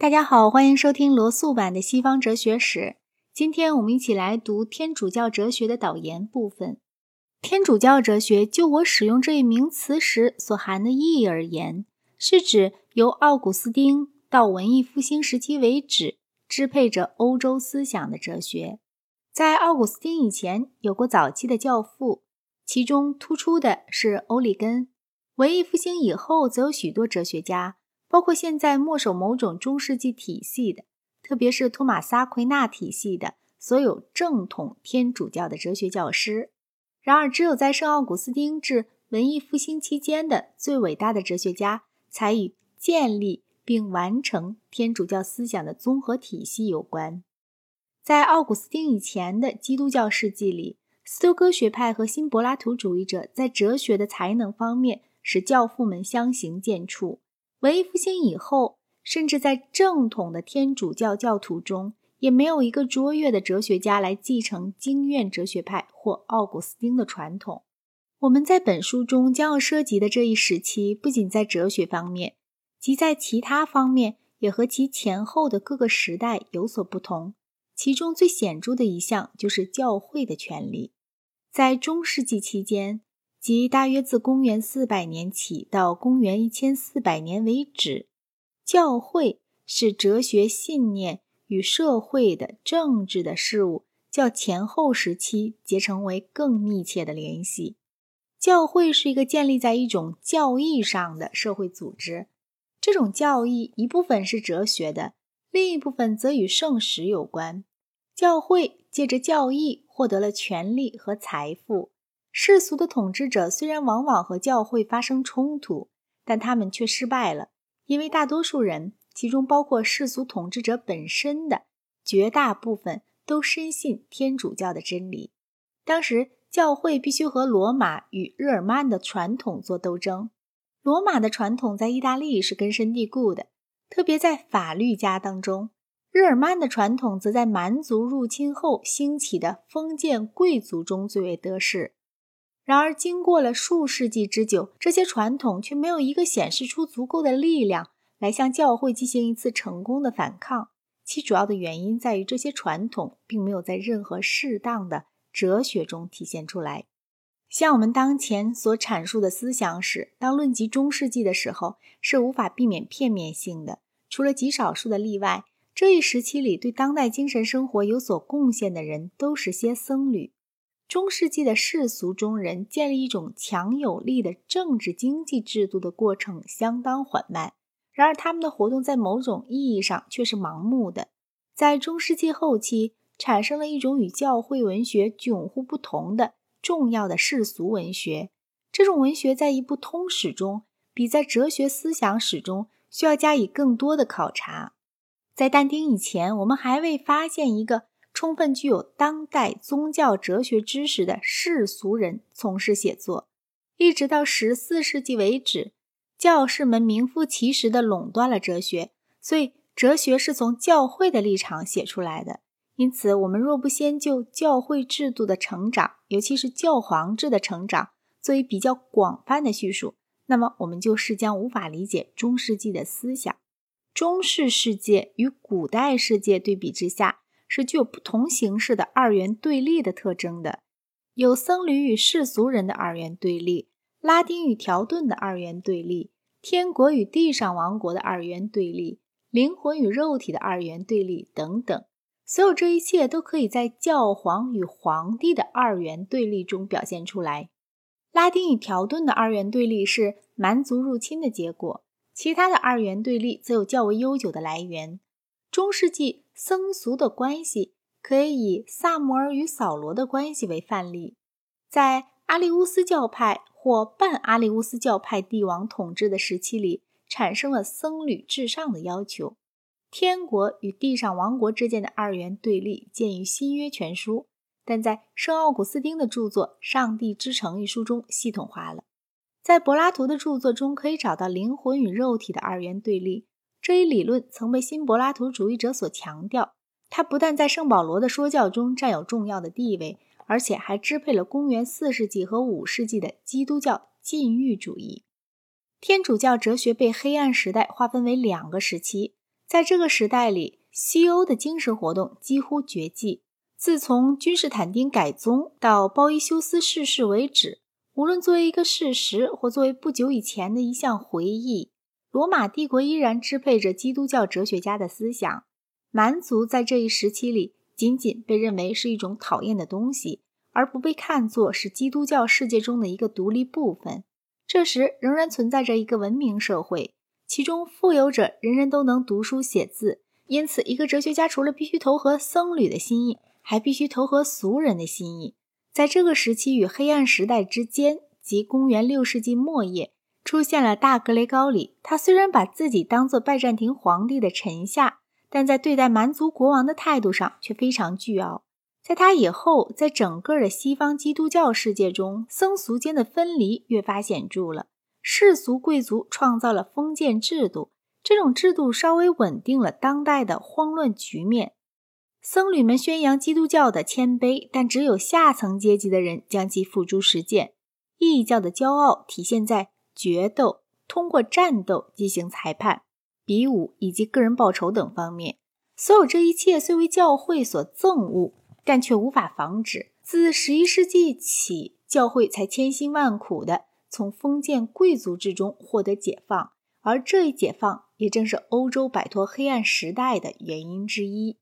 大家好，欢迎收听罗素版的西方哲学史。今天我们一起来读天主教哲学的导言部分。天主教哲学，就我使用这一名词时所含的意义而言，是指由奥古斯丁到文艺复兴时期为止，支配着欧洲思想的哲学。在奥古斯丁以前，有过早期的教父，其中突出的是欧里根。文艺复兴以后，则有许多哲学家。包括现在墨守某种中世纪体系的，特别是托马斯·阿奎那体系的所有正统天主教的哲学教师。然而，只有在圣奥古斯丁至文艺复兴期间的最伟大的哲学家，才与建立并完成天主教思想的综合体系有关。在奥古斯丁以前的基督教世纪里，斯多哥学派和新柏拉图主义者在哲学的才能方面使教父们相形见绌。文艺复兴以后，甚至在正统的天主教教徒中，也没有一个卓越的哲学家来继承经院哲学派或奥古斯丁的传统。我们在本书中将要涉及的这一时期，不仅在哲学方面，即在其他方面也和其前后的各个时代有所不同。其中最显著的一项就是教会的权利。在中世纪期间。即大约自公元四百年起到公元一千四百年为止，教会是哲学信念与社会的政治的事物较前后时期结成为更密切的联系。教会是一个建立在一种教义上的社会组织，这种教义一部分是哲学的，另一部分则与圣史有关。教会借着教义获得了权力和财富。世俗的统治者虽然往往和教会发生冲突，但他们却失败了，因为大多数人，其中包括世俗统治者本身的绝大部分，都深信天主教的真理。当时，教会必须和罗马与日耳曼的传统做斗争。罗马的传统在意大利是根深蒂固的，特别在法律家当中；日耳曼的传统则在蛮族入侵后兴起的封建贵族中最为得势。然而，经过了数世纪之久，这些传统却没有一个显示出足够的力量来向教会进行一次成功的反抗。其主要的原因在于，这些传统并没有在任何适当的哲学中体现出来。像我们当前所阐述的思想史，当论及中世纪的时候，是无法避免片面性的。除了极少数的例外，这一时期里对当代精神生活有所贡献的人，都是些僧侣。中世纪的世俗中人建立一种强有力的政治经济制度的过程相当缓慢，然而他们的活动在某种意义上却是盲目的。在中世纪后期，产生了一种与教会文学迥乎不同的重要的世俗文学。这种文学在一部通史中，比在哲学思想史中需要加以更多的考察。在但丁以前，我们还未发现一个。充分具有当代宗教哲学知识的世俗人从事写作，一直到十四世纪为止，教士们名副其实地垄断了哲学，所以哲学是从教会的立场写出来的。因此，我们若不先就教会制度的成长，尤其是教皇制的成长，作为比较广泛的叙述，那么我们就是将无法理解中世纪的思想。中世世界与古代世界对比之下。是具有不同形式的二元对立的特征的，有僧侣与世俗人的二元对立，拉丁与条顿的二元对立，天国与地上王国的二元对立，灵魂与肉体的二元对立等等。所有这一切都可以在教皇与皇帝的二元对立中表现出来。拉丁与条顿的二元对立是蛮族入侵的结果，其他的二元对立则有较为悠久的来源。中世纪。僧俗的关系可以以萨摩尔与扫罗的关系为范例。在阿里乌斯教派或半阿里乌斯教派帝王统治的时期里，产生了僧侣至上的要求。天国与地上王国之间的二元对立见于新约全书，但在圣奥古斯丁的著作《上帝之城》一书中系统化了。在柏拉图的著作中，可以找到灵魂与肉体的二元对立。这一理论曾被新柏拉图主义者所强调，它不但在圣保罗的说教中占有重要的地位，而且还支配了公元四世纪和五世纪的基督教禁欲主义。天主教哲学被黑暗时代划分为两个时期，在这个时代里，西欧的精神活动几乎绝迹。自从君士坦丁改宗到鲍伊修斯逝世为止，无论作为一个事实，或作为不久以前的一项回忆，罗马帝国依然支配着基督教哲学家的思想。蛮族在这一时期里，仅仅被认为是一种讨厌的东西，而不被看作是基督教世界中的一个独立部分。这时仍然存在着一个文明社会，其中富有者人人都能读书写字，因此一个哲学家除了必须投合僧侣的心意。还必须投合俗人的心意。在这个时期与黑暗时代之间，即公元六世纪末叶，出现了大格雷高里。他虽然把自己当做拜占庭皇帝的臣下，但在对待蛮族国王的态度上却非常倨傲。在他以后，在整个的西方基督教世界中，僧俗间的分离越发显著了。世俗贵族创造了封建制度，这种制度稍微稳定了当代的慌乱局面。僧侣们宣扬基督教的谦卑，但只有下层阶级的人将其付诸实践。异教的骄傲体现在决斗、通过战斗进行裁判、比武以及个人报酬等方面。所有这一切虽为教会所憎恶，但却无法防止。自十一世纪起，教会才千辛万苦地从封建贵族之中获得解放，而这一解放也正是欧洲摆脱黑暗时代的原因之一。